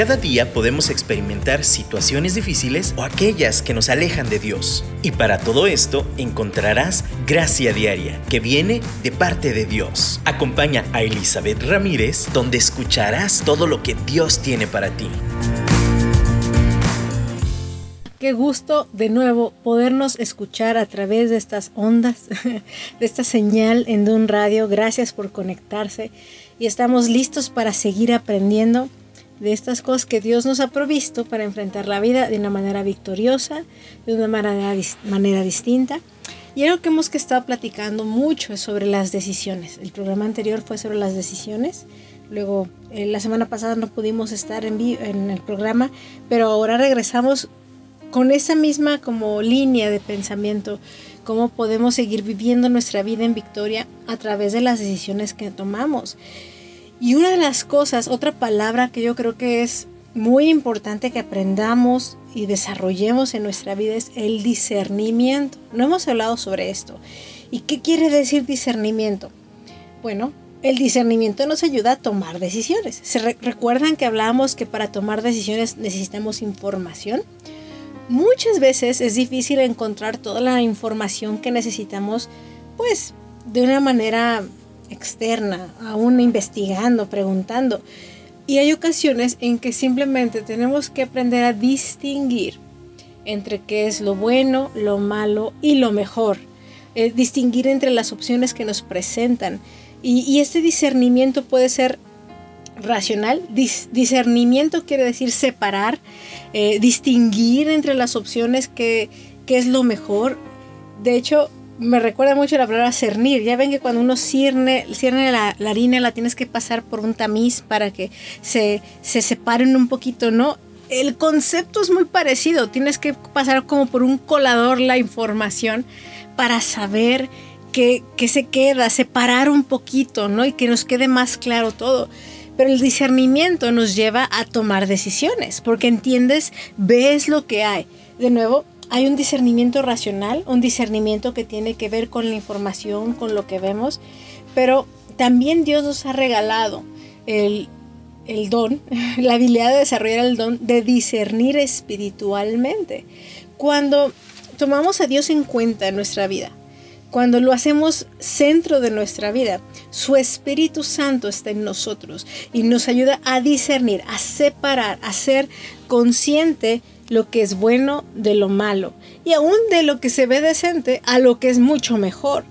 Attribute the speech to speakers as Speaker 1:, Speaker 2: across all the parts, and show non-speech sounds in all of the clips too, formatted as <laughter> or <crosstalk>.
Speaker 1: Cada día podemos experimentar situaciones difíciles o aquellas que nos alejan de Dios. Y para todo esto encontrarás gracia diaria que viene de parte de Dios. Acompaña a Elizabeth Ramírez donde escucharás todo lo que Dios tiene para ti.
Speaker 2: Qué gusto de nuevo podernos escuchar a través de estas ondas, <laughs> de esta señal en un radio. Gracias por conectarse y estamos listos para seguir aprendiendo de estas cosas que Dios nos ha provisto para enfrentar la vida de una manera victoriosa, de una manera, manera distinta. Y algo que hemos que estado platicando mucho es sobre las decisiones. El programa anterior fue sobre las decisiones. Luego, eh, la semana pasada no pudimos estar en, en el programa, pero ahora regresamos con esa misma como línea de pensamiento, cómo podemos seguir viviendo nuestra vida en victoria a través de las decisiones que tomamos. Y una de las cosas, otra palabra que yo creo que es muy importante que aprendamos y desarrollemos en nuestra vida es el discernimiento. No hemos hablado sobre esto. ¿Y qué quiere decir discernimiento? Bueno, el discernimiento nos ayuda a tomar decisiones. ¿Se recuerdan que hablábamos que para tomar decisiones necesitamos información? Muchas veces es difícil encontrar toda la información que necesitamos, pues, de una manera externa, aún investigando, preguntando. Y hay ocasiones en que simplemente tenemos que aprender a distinguir entre qué es lo bueno, lo malo y lo mejor. Eh, distinguir entre las opciones que nos presentan. Y, este discernimiento puede ser racional. discernimiento quiere decir separar, eh, distinguir entre las opciones que, que es lo mejor. De hecho, me recuerda mucho la palabra cernir. Ya ven que cuando uno cierne, cierne la, harina la tienes que pasar por un tamiz para que se, se separen un poquito, ¿no? El concepto es muy parecido. Tienes que pasar como por un colador la información para saber qué, qué se queda, separar un poquito, ¿no? Y que nos quede más claro todo. Pero el discernimiento nos lleva a tomar decisiones, porque entiendes, ves lo que hay. De nuevo, hay un discernimiento racional, un discernimiento que tiene que ver con la información, con lo que vemos, pero también Dios nos ha regalado el, don, <laughs> la habilidad de desarrollar el don de discernir espiritualmente. Cuando tomamos a Dios en cuenta en nuestra vida, cuando lo hacemos centro de nuestra vida, su Espíritu Santo está en nosotros y nos ayuda a discernir, a separar, a ser consciente lo que es bueno de lo malo y aún de lo que se ve decente a lo que es mucho mejor.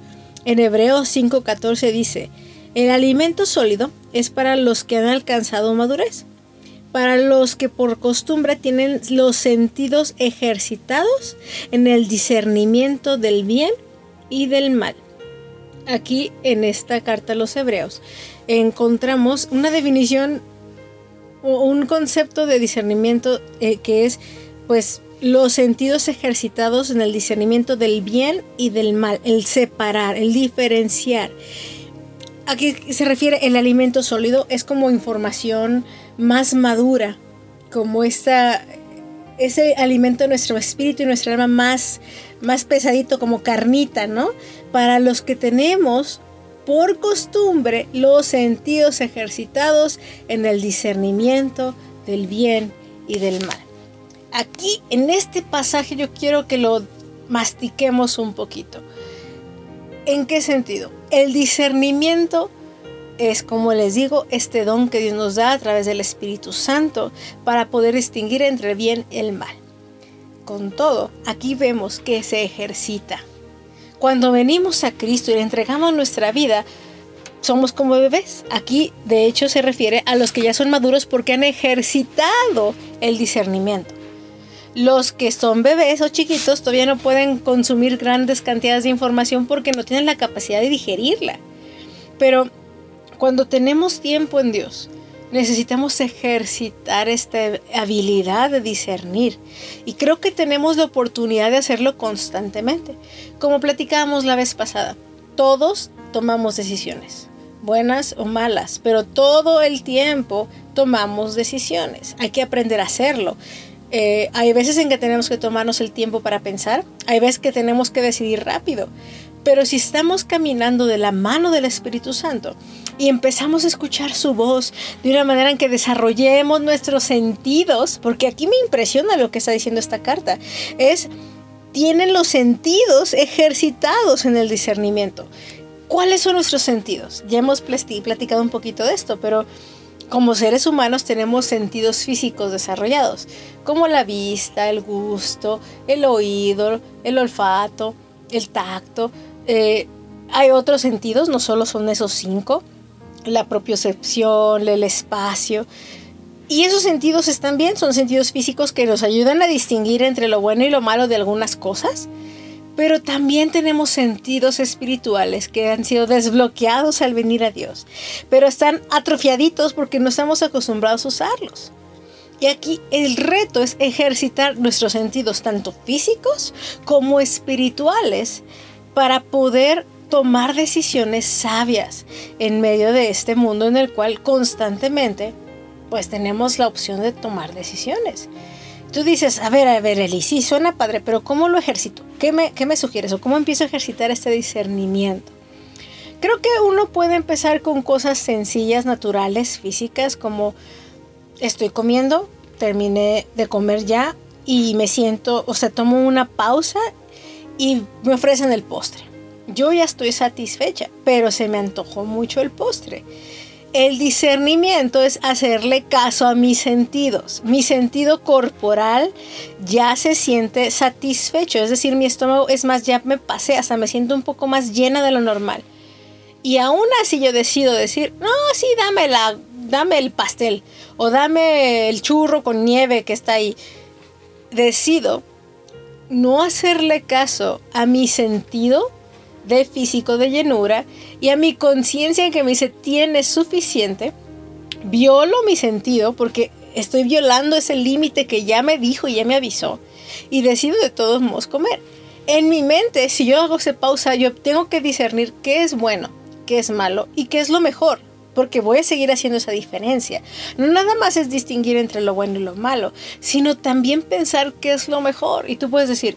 Speaker 2: En Hebreos 5:14 dice, el alimento sólido es para los que han alcanzado madurez, para los que por costumbre tienen los sentidos ejercitados en el discernimiento del bien y del mal. Aquí en esta carta a los hebreos encontramos una definición o un concepto de discernimiento eh, que es pues los sentidos ejercitados en el discernimiento del bien y del mal, el separar, el diferenciar. ¿A qué se refiere el alimento sólido? Es como información más madura, como esta, ese alimento de nuestro espíritu y nuestra alma más, más pesadito, como carnita, ¿no? Para los que tenemos por costumbre los sentidos ejercitados en el discernimiento del bien y del mal aquí en este pasaje yo quiero que lo mastiquemos un poquito. ¿En qué sentido? El discernimiento es, como les digo, este don que Dios nos da a través del Espíritu Santo para poder distinguir entre bien y el mal. Con todo, aquí vemos que se ejercita. Cuando venimos a Cristo y le entregamos nuestra vida, somos como bebés. Aquí, de hecho, se refiere a los que ya son maduros porque han ejercitado el discernimiento. Los que son bebés o chiquitos todavía no pueden consumir grandes cantidades de información porque no tienen la capacidad de digerirla. Pero cuando tenemos tiempo en Dios, necesitamos ejercitar esta habilidad de discernir. Y creo que tenemos la oportunidad de hacerlo constantemente. Como platicábamos la vez pasada, todos tomamos decisiones, buenas o malas, pero todo el tiempo tomamos decisiones. Hay que aprender a hacerlo. Eh, hay veces en que tenemos que tomarnos el tiempo para pensar, hay veces que tenemos que decidir rápido, pero si estamos caminando de la mano del Espíritu Santo, y empezamos a escuchar su voz de una manera en que desarrollemos nuestros sentidos, porque aquí me impresiona lo que está diciendo esta carta, es tienen los sentidos ejercitados en el discernimiento. ¿Cuáles son nuestros sentidos? Ya hemos platicado un poquito de esto, pero como seres humanos tenemos sentidos físicos desarrollados, como la vista, el gusto, el oído, el olfato, el tacto. Eh, hay otros sentidos, no solo son esos cinco, la propiocepción, el espacio. Y esos sentidos están bien, son sentidos físicos que nos ayudan a distinguir entre lo bueno y lo malo de algunas cosas, pero también tenemos sentidos espirituales que han sido desbloqueados al venir a Dios, pero están atrofiaditos porque no estamos acostumbrados a usarlos. Y aquí el reto es ejercitar nuestros sentidos tanto físicos como espirituales para poder tomar decisiones sabias en medio de este mundo en el cual constantemente pues tenemos la opción de tomar decisiones. Tú dices, a ver, a ver, Eli, sí, suena padre, pero ¿cómo lo ejercito? ¿Qué me, qué me sugieres o cómo empiezo a ejercitar este discernimiento? Creo que uno puede empezar con cosas sencillas, naturales, físicas, como estoy comiendo, terminé de comer ya y me siento, o sea, tomo una pausa y me ofrecen el postre. Yo ya estoy satisfecha, pero se me antojó mucho el postre. El discernimiento es hacerle caso a mis sentidos. Mi sentido corporal ya se siente satisfecho, es decir, mi estómago es más, ya me pasé, hasta me siento un poco más llena de lo normal. Y aún así yo decido decir, no, sí, dame, la, dame el pastel o dame el churro con nieve que está ahí. Decido no hacerle caso a mi sentido de físico de llenura y a mi conciencia que me dice tiene suficiente, violo mi sentido porque estoy violando ese límite que ya me dijo y ya me avisó y decido de todos modos comer. En mi mente, si yo hago esa pausa, yo tengo que discernir qué es bueno, qué es malo y qué es lo mejor porque voy a seguir haciendo esa diferencia. No nada más es distinguir entre lo bueno y lo malo, sino también pensar qué es lo mejor. Y tú puedes decir,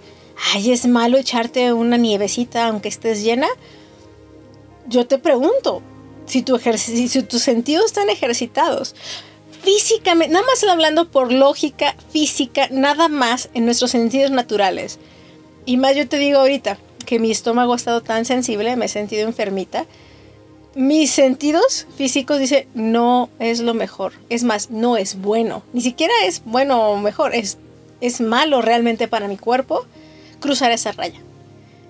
Speaker 2: ay, es malo echarte una nievecita aunque estés llena. Yo te pregunto, si, tu si tus sentidos están ejercitados, físicamente, nada más hablando por lógica física, nada más en nuestros sentidos naturales. Y más yo te digo ahorita que mi estómago ha estado tan sensible, me he sentido enfermita. Mis sentidos físicos dicen, no es lo mejor. Es más, no es bueno. Ni siquiera es bueno o mejor, es, es malo realmente para mi cuerpo cruzar esa raya.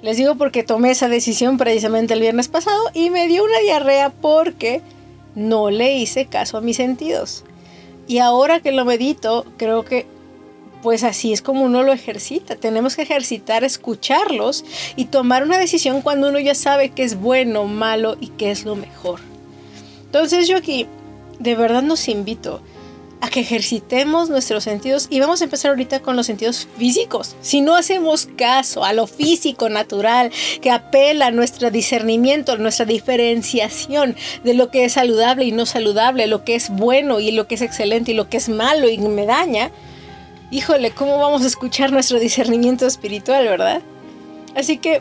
Speaker 2: Les digo porque tomé esa decisión precisamente el viernes pasado y me dio una diarrea porque no le hice caso a mis sentidos. Y ahora que lo medito, creo que pues así es como uno lo ejercita. Tenemos que ejercitar, escucharlos y tomar una decisión cuando uno ya sabe qué es bueno, malo y qué es lo mejor. Entonces yo aquí de verdad nos invito a que ejercitemos nuestros sentidos y vamos a empezar ahorita con los sentidos físicos. Si no hacemos caso a lo físico natural que apela a nuestro discernimiento, a nuestra diferenciación de lo que es saludable y no saludable, lo que es bueno y lo que es excelente y lo que es malo y me daña, híjole, ¿cómo vamos a escuchar nuestro discernimiento espiritual, verdad? Así que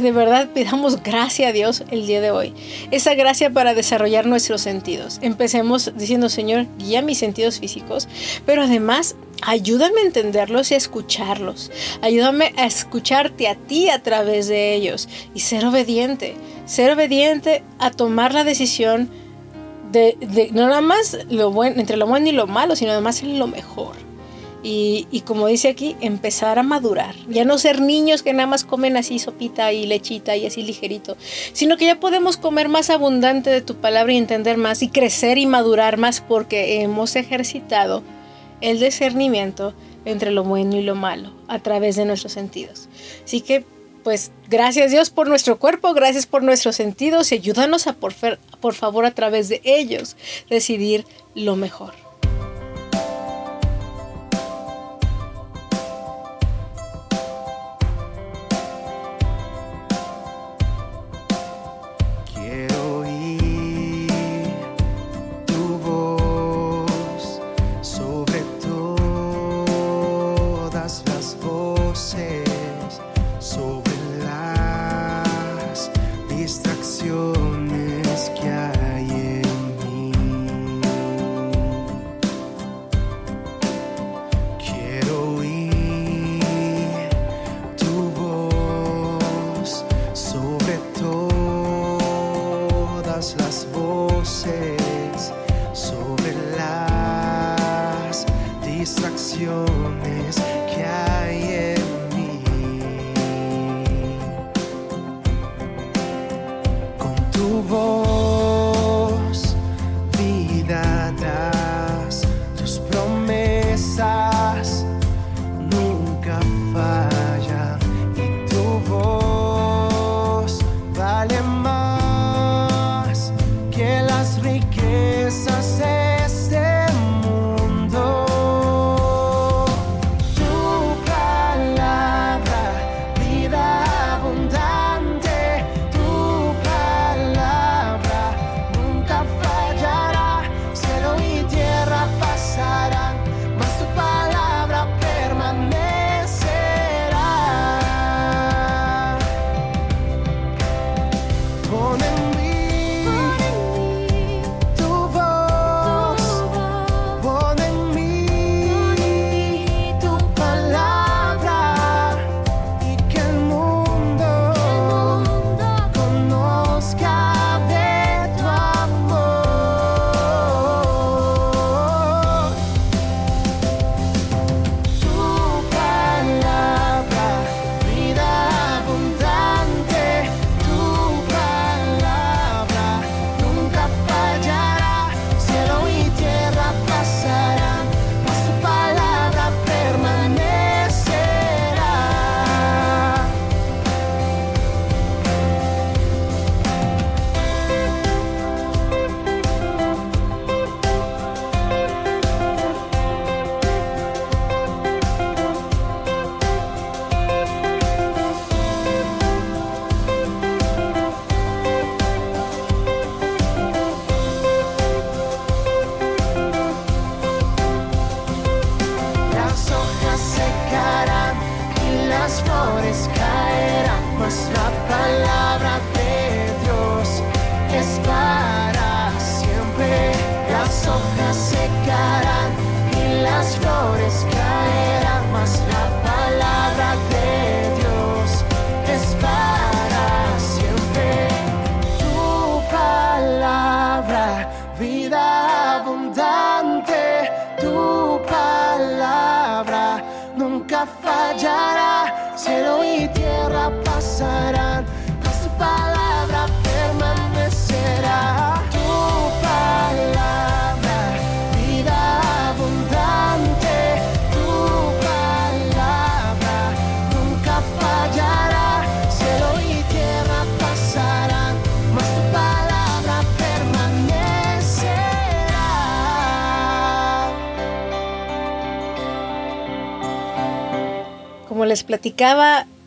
Speaker 2: de verdad <laughs> pidamos gracia a Dios el día de hoy. Esa gracia para desarrollar nuestros sentidos. Empecemos diciendo, Señor, guía mis sentidos físicos, pero además ayúdame a entenderlos y a escucharlos. Ayúdame a escucharte a ti a través de ellos y ser obediente. Ser obediente a tomar la decisión de, no nada más lo bueno, entre lo bueno y lo malo, sino además en lo mejor. Y, como dice aquí, empezar a madurar. Ya no ser niños que nada más comen así sopita y lechita y así ligerito, sino que ya podemos comer más abundante de tu palabra y entender más y crecer y madurar más porque hemos ejercitado el discernimiento entre lo bueno y lo malo a través de nuestros sentidos. Así que, pues, gracias Dios por nuestro cuerpo, gracias por nuestros sentidos y ayúdanos a por, favor a través de ellos decidir lo mejor.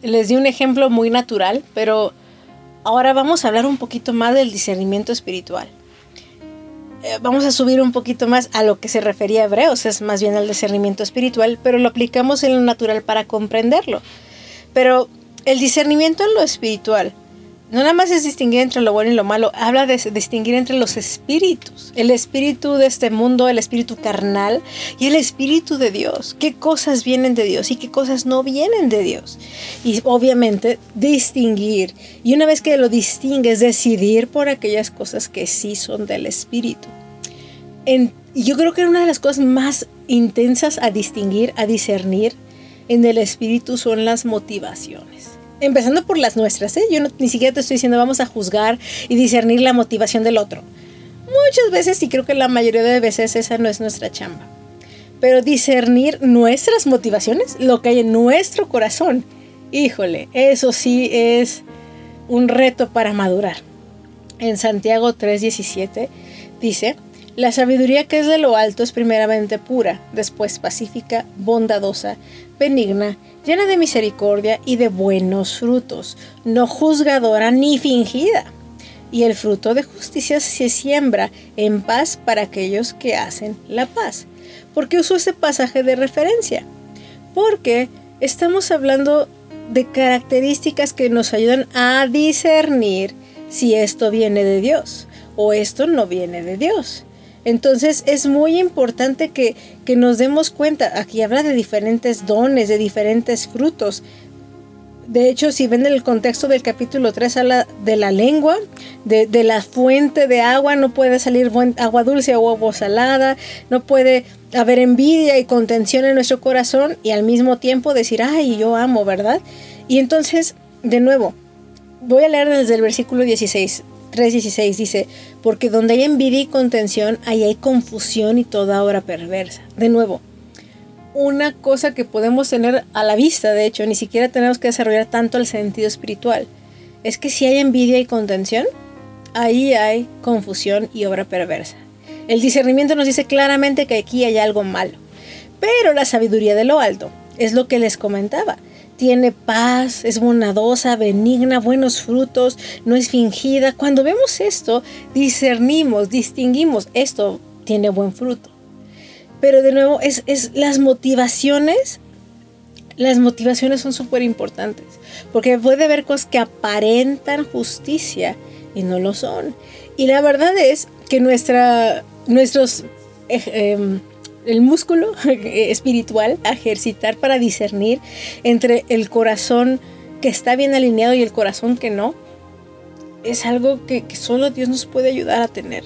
Speaker 2: Les di un ejemplo muy natural, pero ahora vamos a hablar un poquito más del discernimiento espiritual. Eh, Vamos a subir un poquito más a lo que se refería a Hebreos, es más bien al discernimiento espiritual, pero lo aplicamos en lo natural para comprenderlo. Pero el discernimiento en lo espiritual no nada más es distinguir entre lo bueno y lo malo, habla de distinguir entre los espíritus, el espíritu de este mundo, el espíritu carnal y el espíritu de Dios. ¿Qué cosas vienen de Dios y qué cosas no vienen de Dios? Y obviamente distinguir. Y una vez que lo distingues, decidir por aquellas cosas que sí son del espíritu. En- yo creo que una de las cosas más intensas a distinguir, a discernir en el espíritu son las motivaciones. Empezando por las nuestras, ¿eh? Yo ni siquiera te estoy diciendo vamos a juzgar y discernir la motivación del otro. Muchas veces, y creo que la mayoría de veces esa no es nuestra chamba. Pero discernir nuestras motivaciones, lo que hay en nuestro corazón, híjole, eso sí es un reto para madurar. En Santiago 3:17 dice, la sabiduría que es de lo alto es primeramente pura, después pacífica, bondadosa, benigna, llena de misericordia y de buenos frutos, no juzgadora ni fingida. Y el fruto de justicia se siembra en paz para aquellos que hacen la paz. ¿Por qué uso este pasaje de referencia? Porque estamos hablando de características que nos ayudan a discernir si esto viene de Dios o esto no viene de Dios. Entonces es muy importante que, que nos demos cuenta, aquí habla de diferentes dones, de diferentes frutos. De hecho, si ven el contexto del capítulo 3, habla de la lengua, de, de la fuente de agua, no puede salir agua dulce o agua salada, no puede haber envidia y contención en nuestro corazón y al mismo tiempo decir, ay, yo amo, ¿verdad? Y entonces, de nuevo, voy a leer desde el versículo 16, 3.16, dice, porque donde hay envidia y contención, ahí hay confusión y toda obra perversa. De nuevo, una cosa que podemos tener a la vista, de hecho, ni siquiera tenemos que desarrollar tanto el sentido espiritual, es que si hay envidia y contención, ahí hay confusión y obra perversa. El discernimiento nos dice claramente que aquí hay algo malo, pero la sabiduría de lo alto es lo que les comentaba. Tiene paz, es bondadosa, benigna, buenos frutos, no es fingida. Cuando vemos esto, discernimos, distinguimos, esto tiene buen fruto. Pero de nuevo, es, es las motivaciones. Las motivaciones son súper importantes. Porque puede haber cosas que aparentan justicia y no lo son. Y la verdad es que nuestra, nuestros, eh, eh, el músculo <laughs> espiritual ejercitar para discernir entre el corazón que está bien alineado y el corazón que no, es algo que, solo Dios nos puede ayudar a tener.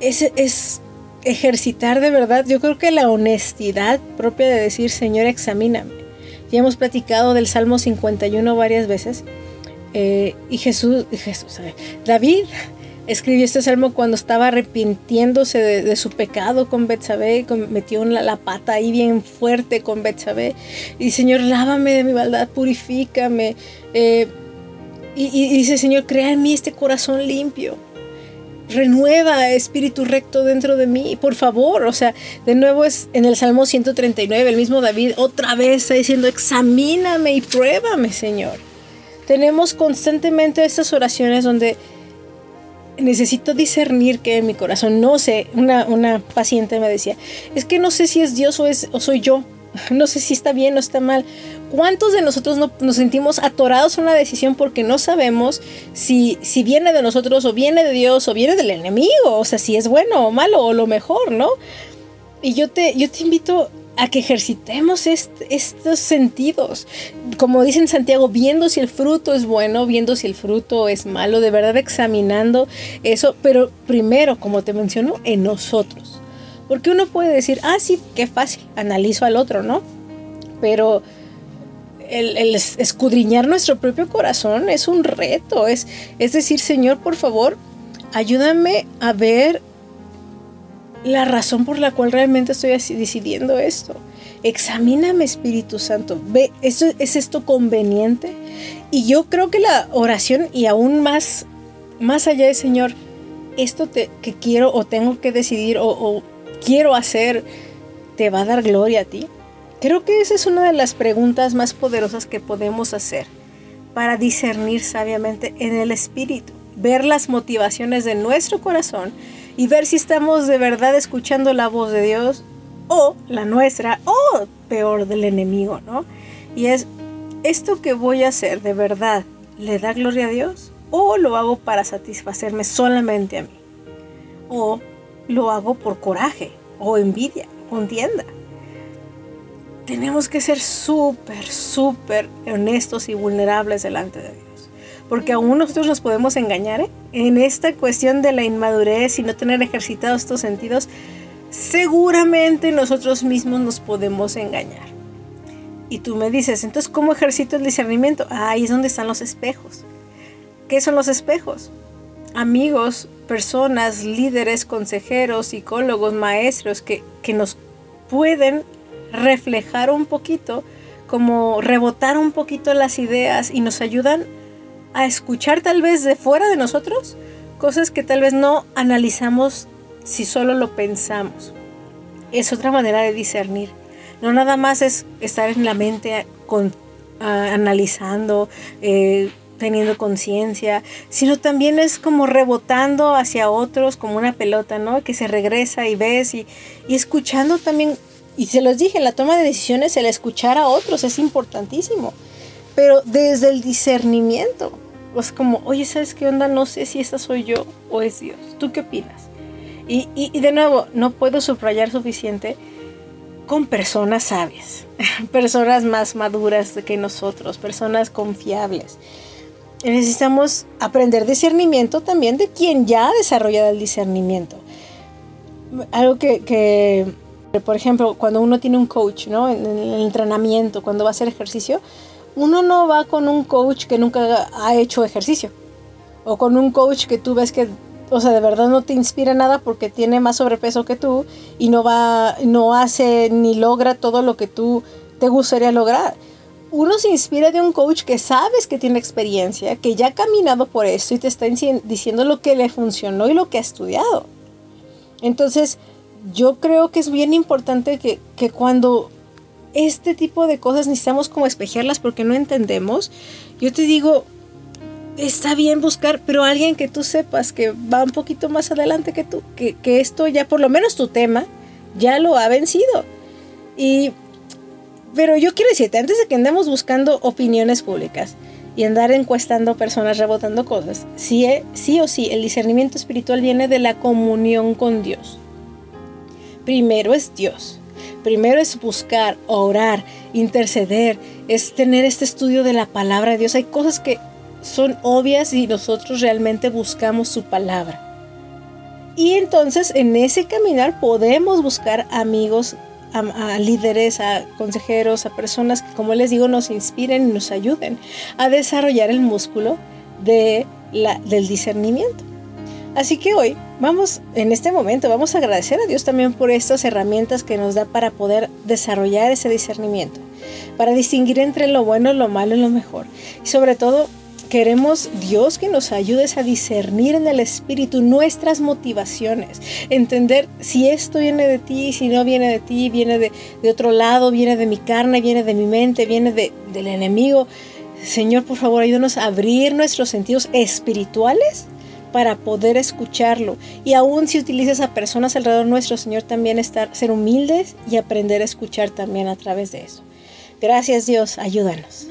Speaker 2: Es, es ejercitar de verdad, yo creo que la honestidad propia de decir, Señor, examíname. Ya hemos platicado del Salmo 51 varias veces. eh, y Jesús, Jesús, David escribió este salmo cuando estaba arrepintiéndose de, de su pecado con Betsabé, metió la, la pata ahí bien fuerte con Betsabé. Y Señor, lávame de mi maldad, purifícame. eh, y, y dice, Señor, crea en mí este corazón limpio renueva espíritu recto dentro de mí, por favor. O sea, de nuevo es en el Salmo 139, el mismo David otra vez está diciendo, examíname y pruébame, Señor. Tenemos constantemente estas oraciones donde necesito discernir que en mi corazón, no sé, una, una paciente me decía, es que no sé si es Dios o, es, o soy yo. <laughs> No sé si está bien o está mal. ¿Cuántos de nosotros no, nos sentimos atorados en una decisión porque no sabemos si, si viene de nosotros o viene de Dios o viene del enemigo? O sea, si es bueno o malo o lo mejor, ¿no? Y yo te, yo te invito a que ejercitemos estos sentidos. Como dice en Santiago, viendo si el fruto es bueno, viendo si el fruto es malo, de verdad examinando eso, pero primero, como te menciono, en nosotros. Porque uno puede decir, ah, sí, qué fácil, analizo al otro, ¿no? Pero el, escudriñar nuestro propio corazón es un reto, es, es decir, Señor, por favor, ayúdame a ver la razón por la cual realmente estoy decidiendo esto. Examíname, Espíritu Santo. Ve, ¿es esto conveniente? Y yo creo que la oración, y aún más, más allá de Señor, esto que quiero o tengo que decidir o, o quiero hacer, ¿te va a dar gloria a ti? Creo que esa es una de las preguntas más poderosas que podemos hacer para discernir sabiamente en el Espíritu, ver las motivaciones de nuestro corazón y ver si estamos de verdad escuchando la voz de Dios o la nuestra o peor del enemigo, ¿no? Y es, ¿esto que voy a hacer de verdad le da gloria a Dios o lo hago para satisfacerme solamente a mí? O lo hago por coraje o envidia, contienda. Tenemos que ser súper, súper honestos y vulnerables delante de Dios porque aún nosotros nos podemos engañar ¿eh? en esta cuestión de la inmadurez y no tener ejercitados estos sentidos. Seguramente nosotros mismos nos podemos engañar. Y tú me dices, entonces, ¿cómo ejercito el discernimiento? ahí es donde están los espejos. ¿Qué son los espejos? Amigos, personas, líderes, consejeros, psicólogos, maestros que, que nos pueden reflejar un poquito, como rebotar un poquito las ideas y nos ayudan a escuchar tal vez de fuera de nosotros cosas que tal vez no analizamos si solo lo pensamos. Es otra manera de discernir. No nada más es estar en la mente con, analizando, eh, teniendo conciencia, sino también es como rebotando hacia otros como una pelota, ¿no? Que se regresa y ves y, y escuchando también, y se los dije, la toma de decisiones, el escuchar a otros es importantísimo, pero desde el discernimiento, pues como, oye, ¿sabes qué onda? No sé si esta soy yo o es Dios. ¿Tú qué opinas? Y, y, de nuevo, no puedo subrayar suficiente con personas sabias, <laughs> personas más maduras que nosotros, personas confiables. Necesitamos aprender discernimiento también de quien ya ha desarrollado el discernimiento. Algo que, que por ejemplo, cuando uno tiene un coach, ¿no? En el entrenamiento, cuando va a hacer ejercicio, uno no va con un coach que nunca ha hecho ejercicio. O con un coach que tú ves que, o sea, de verdad no te inspira nada porque tiene más sobrepeso que tú y no va, no hace ni logra todo lo que tú te gustaría lograr. Uno se inspira de un coach que sabes que tiene experiencia, que ya ha caminado por esto y te está diciendo lo que le funcionó y lo que ha estudiado. Entonces, yo creo que es bien importante que, que cuando este tipo de cosas necesitamos como espejearlas porque no entendemos. Yo te digo, está bien buscar, pero alguien que tú sepas que va un poquito más adelante que tú, que, que esto ya, por lo menos tu tema, ya lo ha vencido. Y, pero yo quiero decirte, antes de que andemos buscando opiniones públicas y andar encuestando personas, rebotando cosas, sí, sí o sí, el discernimiento espiritual viene de la comunión con Dios. Primero es Dios. Primero es buscar, orar, interceder, es tener este estudio de la palabra de Dios. Hay cosas que son obvias y nosotros realmente buscamos su palabra. Y entonces en ese caminar podemos buscar amigos, a, líderes, a consejeros, a personas que, como les digo, nos inspiren y nos ayuden a desarrollar el músculo de la, del discernimiento. Así que hoy vamos, en este momento, vamos a agradecer a Dios también por estas herramientas que nos da para poder desarrollar ese discernimiento, para distinguir entre lo bueno, lo malo y lo mejor. Y sobre todo, queremos Dios que nos ayude a discernir en el Espíritu nuestras motivaciones, entender si esto viene de ti, si no viene de ti, viene de, otro lado, viene de mi carne, viene de mi mente, viene del enemigo. Señor, por favor, ayúdanos a abrir nuestros sentidos espirituales para poder escucharlo. Y aún si utilizas a personas alrededor nuestro, Señor, también estar, ser humildes y aprender a escuchar también a través de eso.
Speaker 3: Gracias Dios, ayúdanos.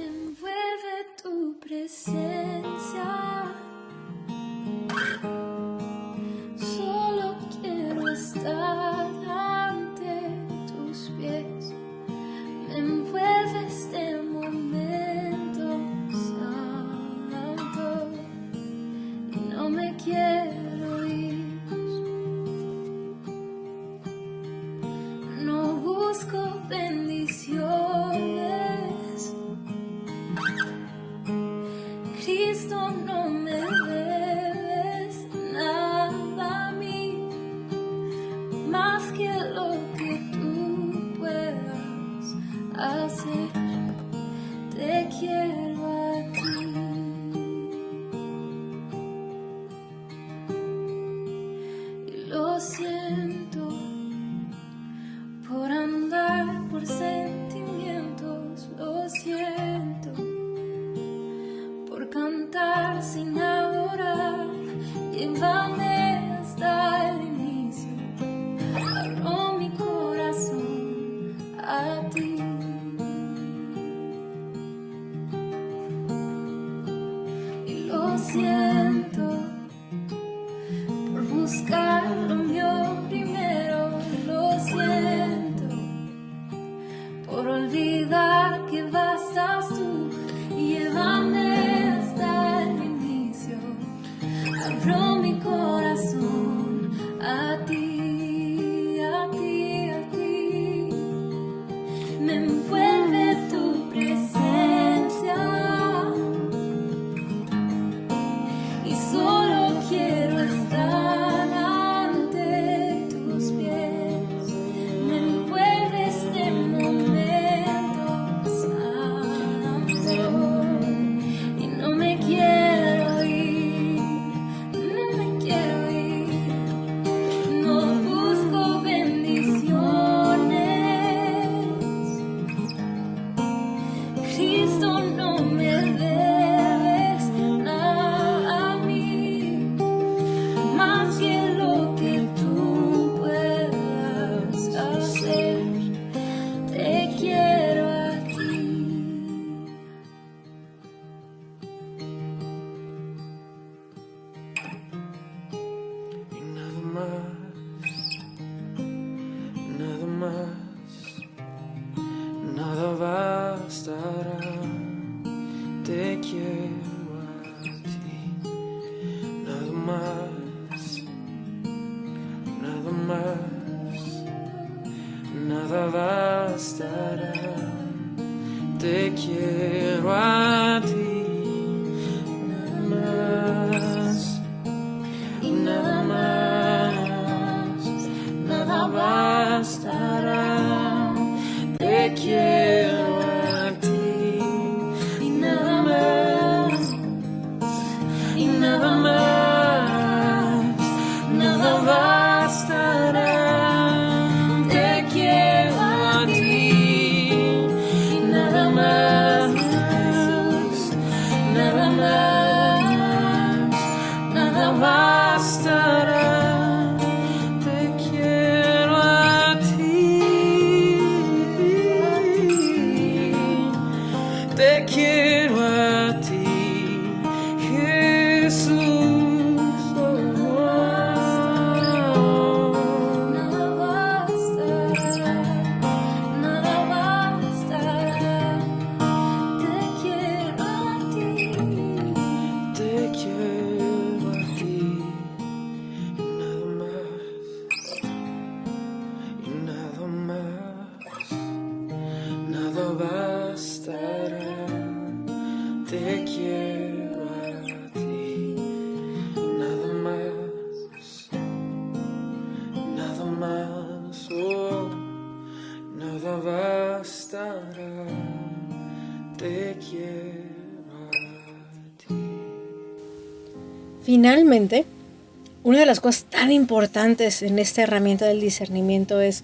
Speaker 3: de las cosas tan importantes en esta herramienta del discernimiento es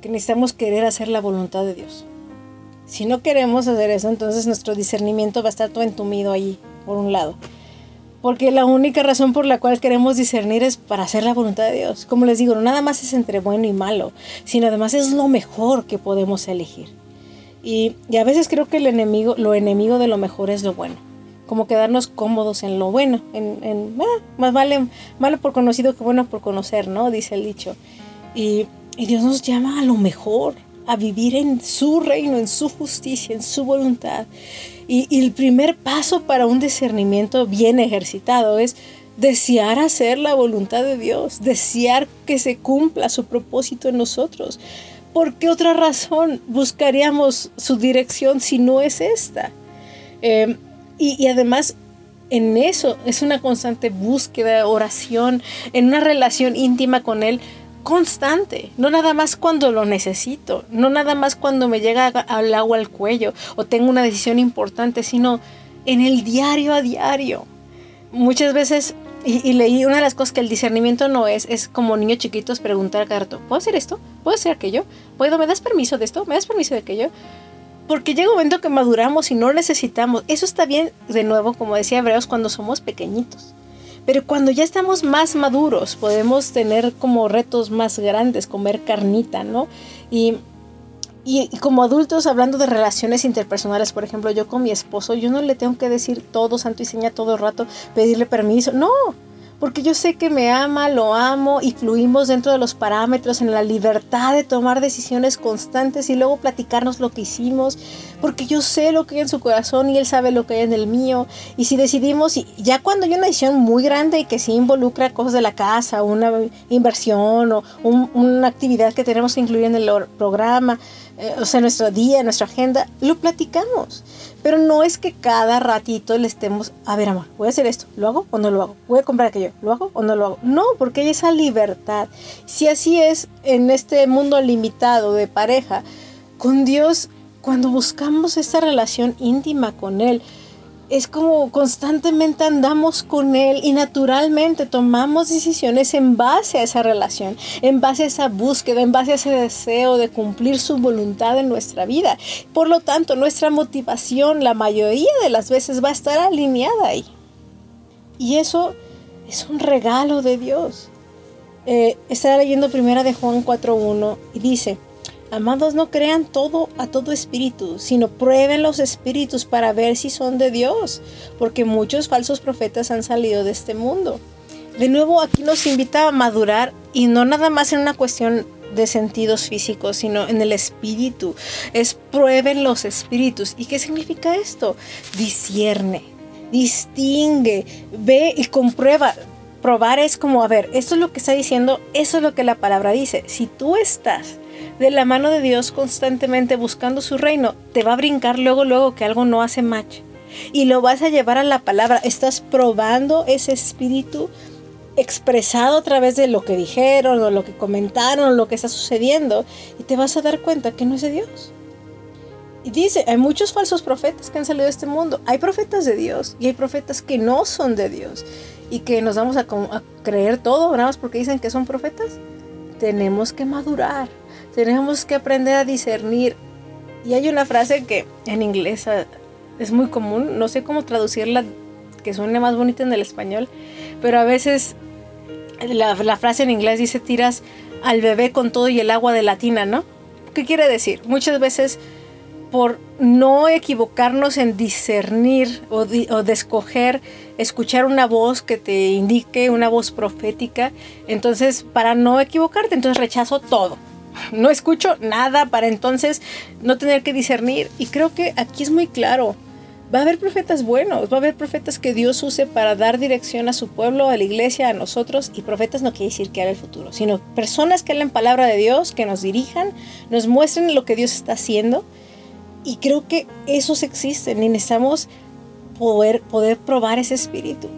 Speaker 3: que necesitamos querer hacer la voluntad de Dios. Si no queremos hacer eso, entonces nuestro discernimiento va a estar todo entumido allí, por un lado. Porque la única razón por la cual queremos discernir es para hacer la voluntad de Dios. Como les digo, no nada más es entre bueno y malo, sino además es lo mejor que podemos elegir.
Speaker 2: Y, y a veces creo que el enemigo, lo enemigo de lo mejor es lo bueno. Como quedarnos cómodos en lo bueno. En, en ah, más vale malo por conocido que bueno por conocer, ¿no? Dice el dicho. Y, Dios nos llama a lo mejor, a vivir en su reino, en su justicia, en su voluntad. Y, y el primer paso para un discernimiento bien ejercitado es desear hacer la voluntad de Dios, desear que se cumpla su propósito en nosotros. ¿Por qué otra razón buscaríamos su dirección si no es esta? Eh, y, además en eso es una constante búsqueda, oración, en una relación íntima con Él constante, no nada más cuando lo necesito, no nada más cuando me llega al agua al cuello o tengo una decisión importante, sino en el diario a diario. Muchas veces, y, leí una de las cosas que el discernimiento no es, es como niños chiquitos preguntar cada rato, ¿puedo hacer esto? ¿Puedo hacer aquello? ¿Puedo? ¿Me das permiso de esto? ¿Me das permiso de aquello? Porque llega un momento que maduramos y no necesitamos. Eso está bien, de nuevo, como decía Hebreos, cuando somos pequeñitos. Pero cuando ya estamos más maduros, podemos tener como retos más grandes, comer carnita, ¿no? Y, y, como adultos, hablando de relaciones interpersonales, por ejemplo, yo con mi esposo, yo no le tengo que decir todo santo y seña todo el rato, pedirle permiso. No, porque yo sé que me ama, lo amo y fluimos dentro de los parámetros en la libertad de tomar decisiones constantes y luego platicarnos lo que hicimos, porque yo sé lo que hay en su corazón y él sabe lo que hay en el mío. Y si decidimos, y ya cuando hay una decisión muy grande y que sí involucra cosas de la casa, una inversión o un- una actividad que tenemos que incluir en el programa, eh, o sea, nuestro día, nuestra agenda, lo platicamos. Pero no es que cada ratito le estemos, a ver, amor, voy a hacer esto, ¿lo hago o no lo hago? Voy a comprar aquello, ¿lo hago o no lo hago? No, porque hay esa libertad. Si así es en este mundo limitado de pareja, con Dios, cuando buscamos esta relación íntima con Él, es como constantemente andamos con Él y naturalmente tomamos decisiones en base a esa relación, en base a esa búsqueda, en base a ese deseo de cumplir su voluntad en nuestra vida. Por lo tanto, nuestra motivación la mayoría de las veces va a estar alineada ahí. Y eso es un regalo de Dios. Eh, estaba leyendo primera de Juan 4.1 y dice, Amados, no crean todo a todo espíritu, sino prueben los espíritus para ver si son de Dios, porque muchos falsos profetas han salido de este mundo. De nuevo, aquí nos invita a madurar y no nada más en una cuestión de sentidos físicos, sino en el espíritu. Es prueben los espíritus. ¿Y qué significa esto? Discierne, distingue, ve y comprueba. Probar es como, a ver, esto es lo que está diciendo, eso es lo que la palabra dice. Si tú estás de la mano de Dios constantemente buscando su reino, te va a brincar luego, luego que algo no hace match. Y lo vas a llevar a la palabra. Estás probando ese espíritu expresado a través de lo que dijeron o lo que comentaron o lo que está sucediendo y te vas a dar cuenta que no es de Dios. Y dice, hay muchos falsos profetas que han salido de este mundo. Hay profetas de Dios y hay profetas que no son de Dios y que nos vamos a, a creer todo, nada más porque dicen que son profetas. Tenemos que madurar, tenemos que aprender a discernir. Y hay una frase que en inglés ah, es muy común, no sé cómo traducirla, que suene más bonita en el español, pero a veces la, la frase en inglés dice tiras al bebé con todo y el agua de la tina, ¿no? ¿Qué quiere decir? Muchas veces por no equivocarnos en discernir o de, o de, escoger, escuchar una voz que te indique, una voz profética, entonces para no equivocarte, entonces rechazo todo. No escucho nada para entonces no tener que discernir. Y creo que aquí es muy claro. Va a haber profetas buenos, va a haber profetas que Dios use para dar dirección a su pueblo, a la iglesia, a nosotros. Y profetas no quiere decir que haga el futuro, sino personas que hablen palabra de Dios, que nos dirijan, nos muestren lo que Dios está haciendo. Y creo que esos existen y necesitamos poder, poder probar ese espíritu.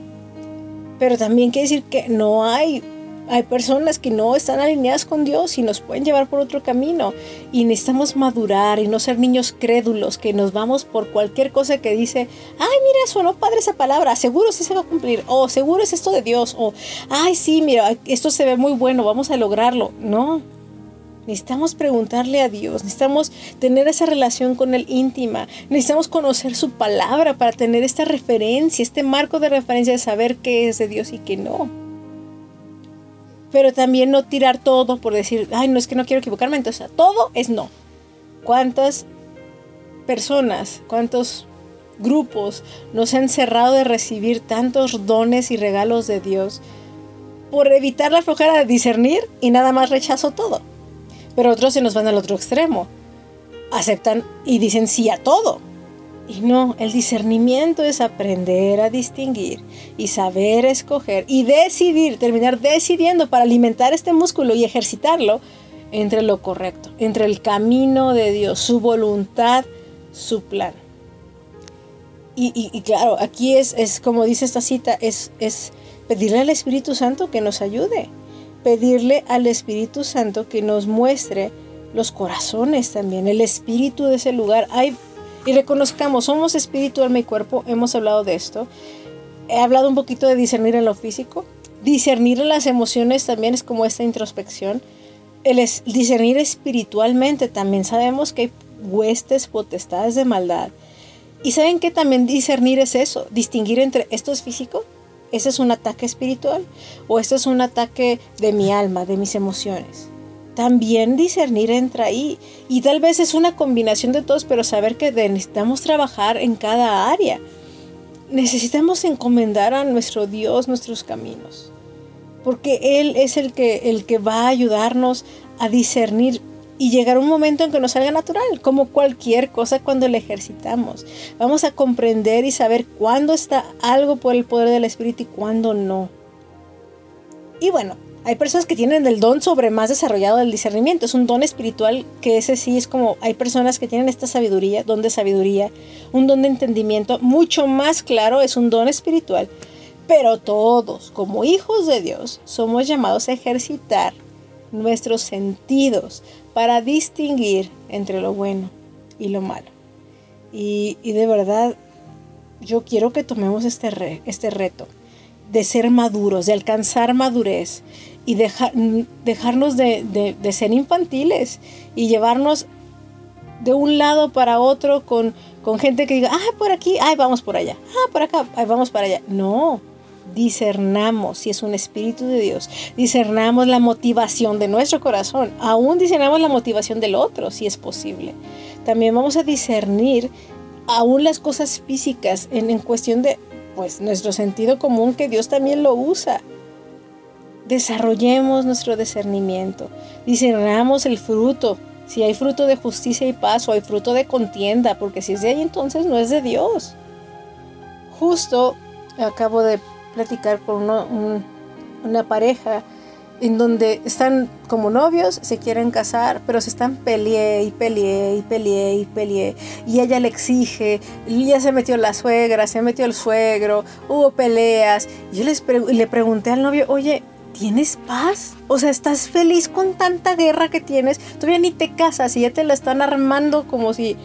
Speaker 2: Pero también quiere decir que no hay, hay personas que no están alineadas con Dios y nos pueden llevar por otro camino. Y necesitamos madurar y no ser niños crédulos que nos vamos por cualquier cosa que dice, ay, mira, sonó padre esa palabra, seguro sí se va a cumplir, o seguro es esto de Dios, o ay, sí, mira, esto se ve muy bueno, vamos a lograrlo. No, Necesitamos preguntarle a Dios, necesitamos tener esa relación con Él íntima, necesitamos conocer su palabra para tener esta referencia, este marco de referencia de saber qué es de Dios y qué no. Pero también no tirar todo por decir, ay, no es que no quiero equivocarme, entonces todo es no. ¿Cuántas personas, cuántos grupos nos han cerrado de recibir tantos dones y regalos de Dios por evitar la flojera de discernir y nada más rechazo todo. Pero otros se nos van al otro extremo. Aceptan y dicen sí a todo. Y no, el discernimiento es aprender a distinguir y saber escoger y decidir, terminar decidiendo para alimentar este músculo y ejercitarlo entre lo correcto, entre el camino de Dios, su voluntad, su plan. Y, y- claro, aquí es, es como dice esta cita, es, es pedirle al Espíritu Santo que nos ayude, pedirle al Espíritu Santo que nos muestre los corazones también, el espíritu de ese lugar. Hay, y reconozcamos, somos espíritu, alma y cuerpo, hemos hablado de esto. He hablado un poquito de discernir en lo físico. Discernir en las emociones también es como esta introspección. El discernir espiritualmente también sabemos que hay huestes, potestades de maldad. Y saben que también discernir es eso, distinguir entre esto es físico, ese es un ataque espiritual o esto es un ataque de mi alma, de mis emociones. También discernir entra ahí y tal vez es una combinación de todos, pero saber que necesitamos trabajar en cada área. Necesitamos encomendar a nuestro Dios nuestros caminos, porque Él es el que, el que va a ayudarnos a discernir y llegar a un momento en que nos salga natural, como cualquier cosa cuando le ejercitamos. Vamos a comprender y saber cuándo está algo por el poder del Espíritu y cuándo no. Y bueno, hay personas que tienen el don sobre más desarrollado del discernimiento. Es un don espiritual que ese sí es como, hay personas que tienen esta sabiduría, don de sabiduría, un don de entendimiento mucho más claro, es un don espiritual. Pero todos, como hijos de Dios, somos llamados a ejercitar nuestros sentidos para distinguir entre lo bueno y lo malo. Y, de verdad, yo quiero que tomemos este, re- este reto de ser maduros, de alcanzar madurez y deja- dejarnos de, de- de ser infantiles y llevarnos de un lado para otro con, con gente que diga, ah, por aquí, ay, vamos por allá, ah, por acá, ay, vamos para allá. No, discernamos si es un espíritu de Dios, discernamos la motivación de nuestro corazón, aún discernamos la motivación del otro, si es posible. También vamos a discernir aún las cosas físicas en, en cuestión de, pues, nuestro sentido común que Dios también lo usa. Desarrollemos nuestro discernimiento, discernamos el fruto, si hay fruto de justicia y paz o hay fruto de contienda, porque si es de ahí entonces no es de Dios. Justo acabo de platicar con una pareja en donde están como novios, se quieren casar, pero se están peleé y peleé y peleé y peleé. Y ella le exige, y ya se metió la suegra, se metió el suegro, hubo peleas. Yo les le pregunté al novio, oye, ¿tienes paz? O sea, ¿estás feliz con tanta guerra que tienes? Todavía ni te casas y ya te la están armando como si...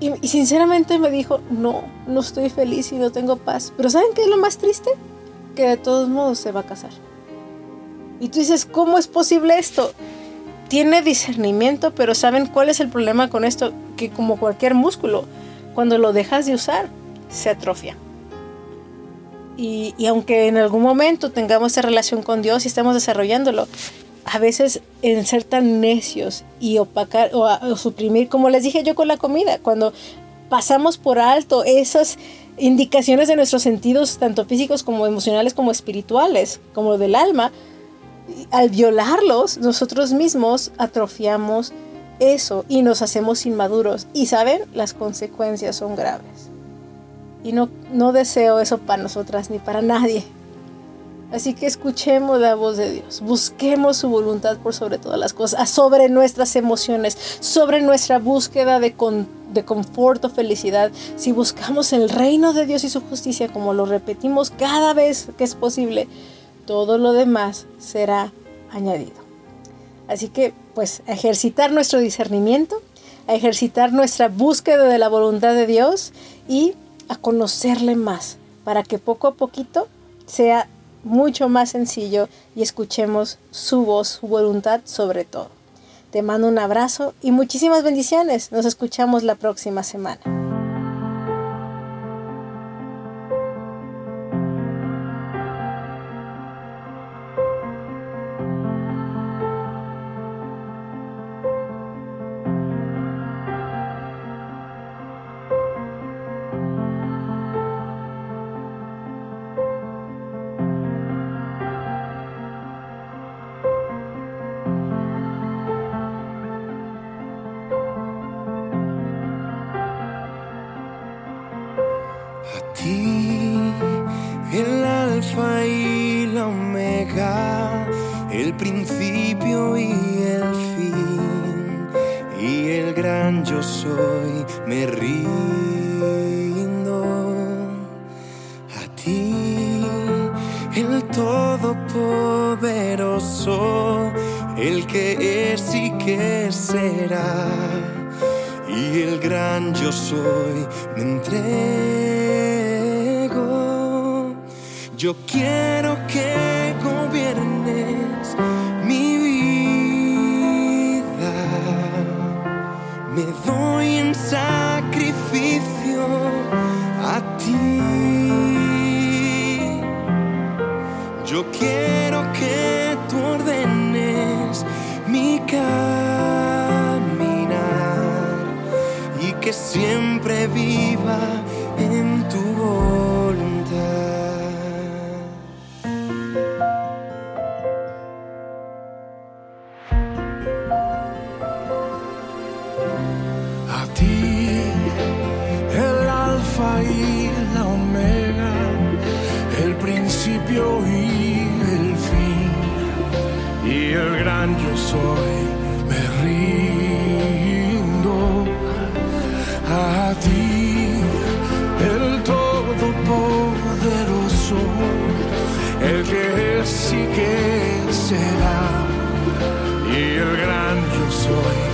Speaker 2: Y, y sinceramente me dijo, no, no estoy feliz y no tengo paz. Pero ¿saben qué es lo más triste? Que de todos modos se va a casar. Y tú dices, ¿cómo es posible esto? Tiene discernimiento, pero ¿saben cuál es el problema con esto? Que como cualquier músculo, cuando lo dejas de usar, se atrofia. Y, aunque en algún momento tengamos esa relación con Dios y estemos desarrollándolo, a veces en ser tan necios y opacar o, suprimir, como les dije yo con la comida, cuando pasamos por alto esas indicaciones de nuestros sentidos, tanto físicos como emocionales como espirituales, como del alma, al violarlos, nosotros mismos atrofiamos eso y nos hacemos inmaduros. Y saben, las consecuencias son graves. Y no, no deseo eso para nosotras ni para nadie. Así que escuchemos la voz de Dios, busquemos su voluntad por sobre todas las cosas, sobre nuestras emociones, sobre nuestra búsqueda de, con- de confort o felicidad. Si buscamos el reino de Dios y su justicia, como lo repetimos cada vez que es posible, todo lo demás será añadido. Así que, pues, ejercitar nuestro discernimiento, ejercitar nuestra búsqueda de la voluntad de Dios y a conocerle más, para que poco a poquito sea mucho más sencillo y escuchemos su voz, su voluntad sobre todo. Te mando un abrazo y muchísimas bendiciones. Nos escuchamos la próxima semana.
Speaker 4: ti, el Todopoderoso, el que es y que será, y el gran yo soy, me entrego. Yo quiero que gobiernes mi vida, me doy en quiero que tú ordenes mi caminar y que siempre viva joy.